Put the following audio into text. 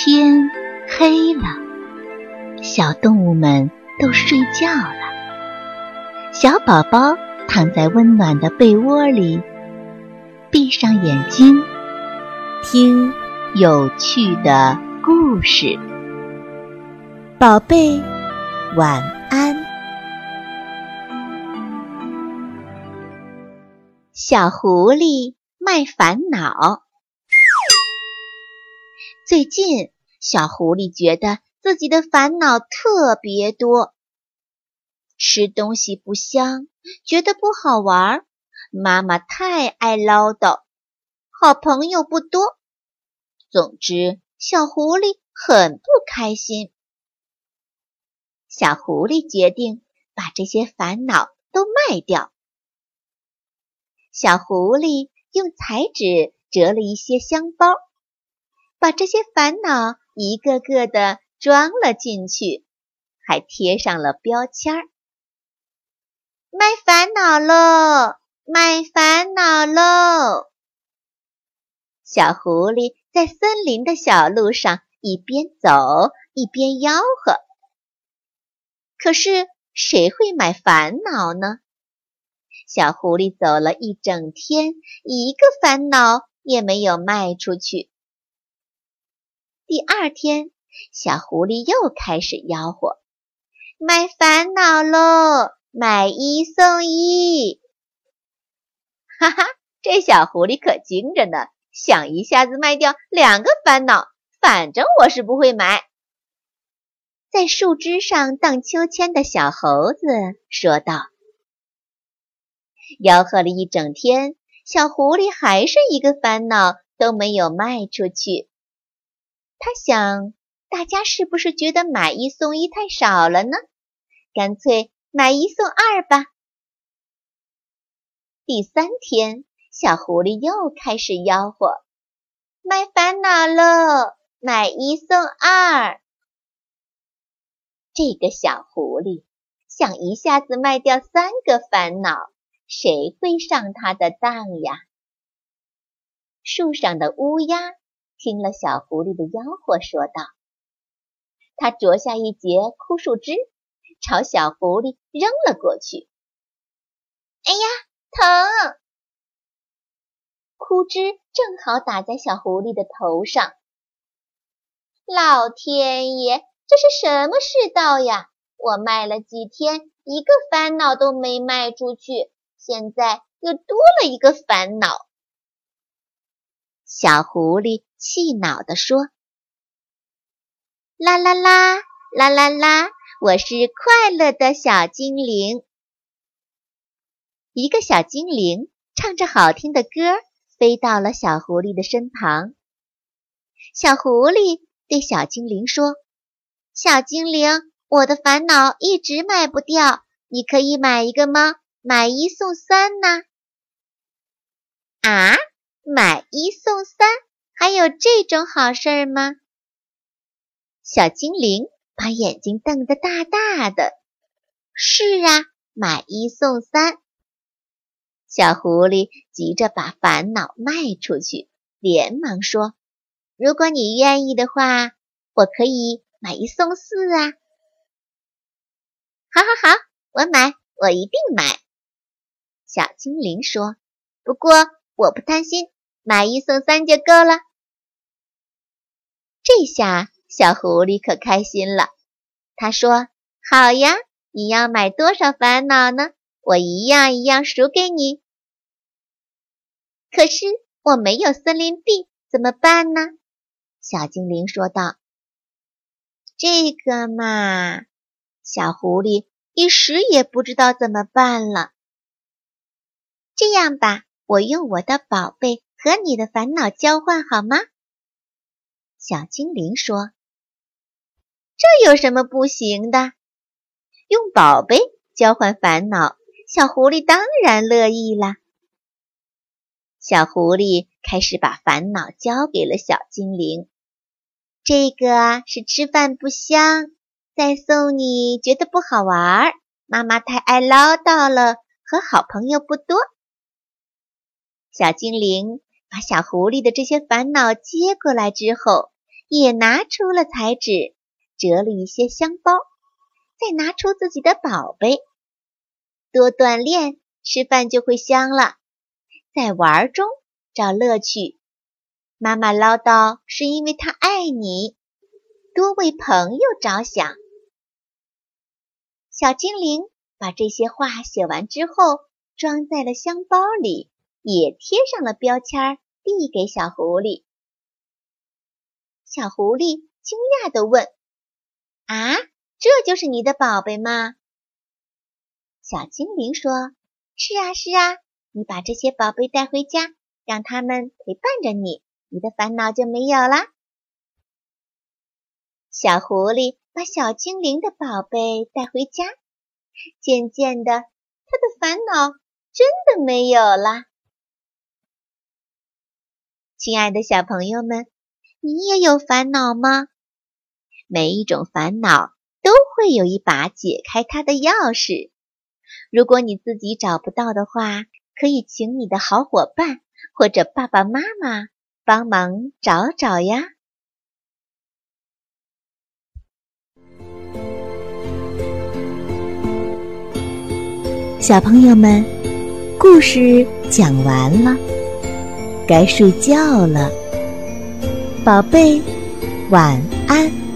天黑了，小动物们都睡觉了。小宝宝躺在温暖的被窝里，闭上眼睛，听有趣的故事。宝贝，晚安。小狐狸卖烦恼。最近，小狐狸觉得自己的烦恼特别多：吃东西不香，觉得不好玩；妈妈太爱唠叨，好朋友不多。总之，小狐狸很不开心。小狐狸决定把这些烦恼都卖掉。小狐狸用彩纸折了一些香包。把这些烦恼一个个的装了进去，还贴上了标签儿。卖烦恼喽，卖烦恼喽！小狐狸在森林的小路上一边走一边吆喝。可是谁会买烦恼呢？小狐狸走了一整天，一个烦恼也没有卖出去。第二天，小狐狸又开始吆喝：“卖烦恼喽，买一送一！”哈哈，这小狐狸可精着呢，想一下子卖掉两个烦恼。反正我是不会买。在树枝上荡秋千的小猴子说道：“吆喝了一整天，小狐狸还是一个烦恼都没有卖出去。”他想，大家是不是觉得买一送一太少了呢？干脆买一送二吧。第三天，小狐狸又开始吆喝：“卖烦恼喽，买一送二！”这个小狐狸想一下子卖掉三个烦恼，谁会上他的当呀？树上的乌鸦。听了小狐狸的吆喝，说道：“他啄下一截枯树枝，朝小狐狸扔了过去。哎呀，疼！枯枝正好打在小狐狸的头上。老天爷，这是什么世道呀？我卖了几天，一个烦恼都没卖出去，现在又多了一个烦恼。”小狐狸气恼地说：“啦啦啦，啦啦啦，我是快乐的小精灵。”一个小精灵唱着好听的歌，飞到了小狐狸的身旁。小狐狸对小精灵说：“小精灵，我的烦恼一直卖不掉，你可以买一个吗？买一送三呢？”啊？买一送三，还有这种好事儿吗？小精灵把眼睛瞪得大大的。是啊，买一送三。小狐狸急着把烦恼卖出去，连忙说：“如果你愿意的话，我可以买一送四啊！”好好好，我买，我一定买。小精灵说：“不过我不贪心。”买一送三就够了。这下小狐狸可开心了。他说：“好呀，你要买多少烦恼呢？我一样一样数给你。”可是我没有森林币，怎么办呢？小精灵说道。“这个嘛，小狐狸一时也不知道怎么办了。这样吧，我用我的宝贝。”和你的烦恼交换好吗？小精灵说：“这有什么不行的？用宝贝交换烦恼，小狐狸当然乐意啦。”小狐狸开始把烦恼交给了小精灵。这个是吃饭不香，再送你觉得不好玩，妈妈太爱唠叨了，和好朋友不多。小精灵。把小狐狸的这些烦恼接过来之后，也拿出了彩纸，折了一些香包，再拿出自己的宝贝。多锻炼，吃饭就会香了。在玩中找乐趣。妈妈唠叨是因为她爱你，多为朋友着想。小精灵把这些话写完之后，装在了香包里，也贴上了标签，递给小狐狸。小狐狸惊讶地问：“啊，这就是你的宝贝吗？”小精灵说：“是啊，是啊。”你把这些宝贝带回家，让他们陪伴着你，你的烦恼就没有啦。小狐狸把小精灵的宝贝带回家，渐渐的，他的烦恼真的没有啦。亲爱的小朋友们，你也有烦恼吗？每一种烦恼都会有一把解开它的钥匙，如果你自己找不到的话。可以请你的好伙伴或者爸爸妈妈帮忙找找呀。小朋友们，故事讲完了，该睡觉了，宝贝，晚安。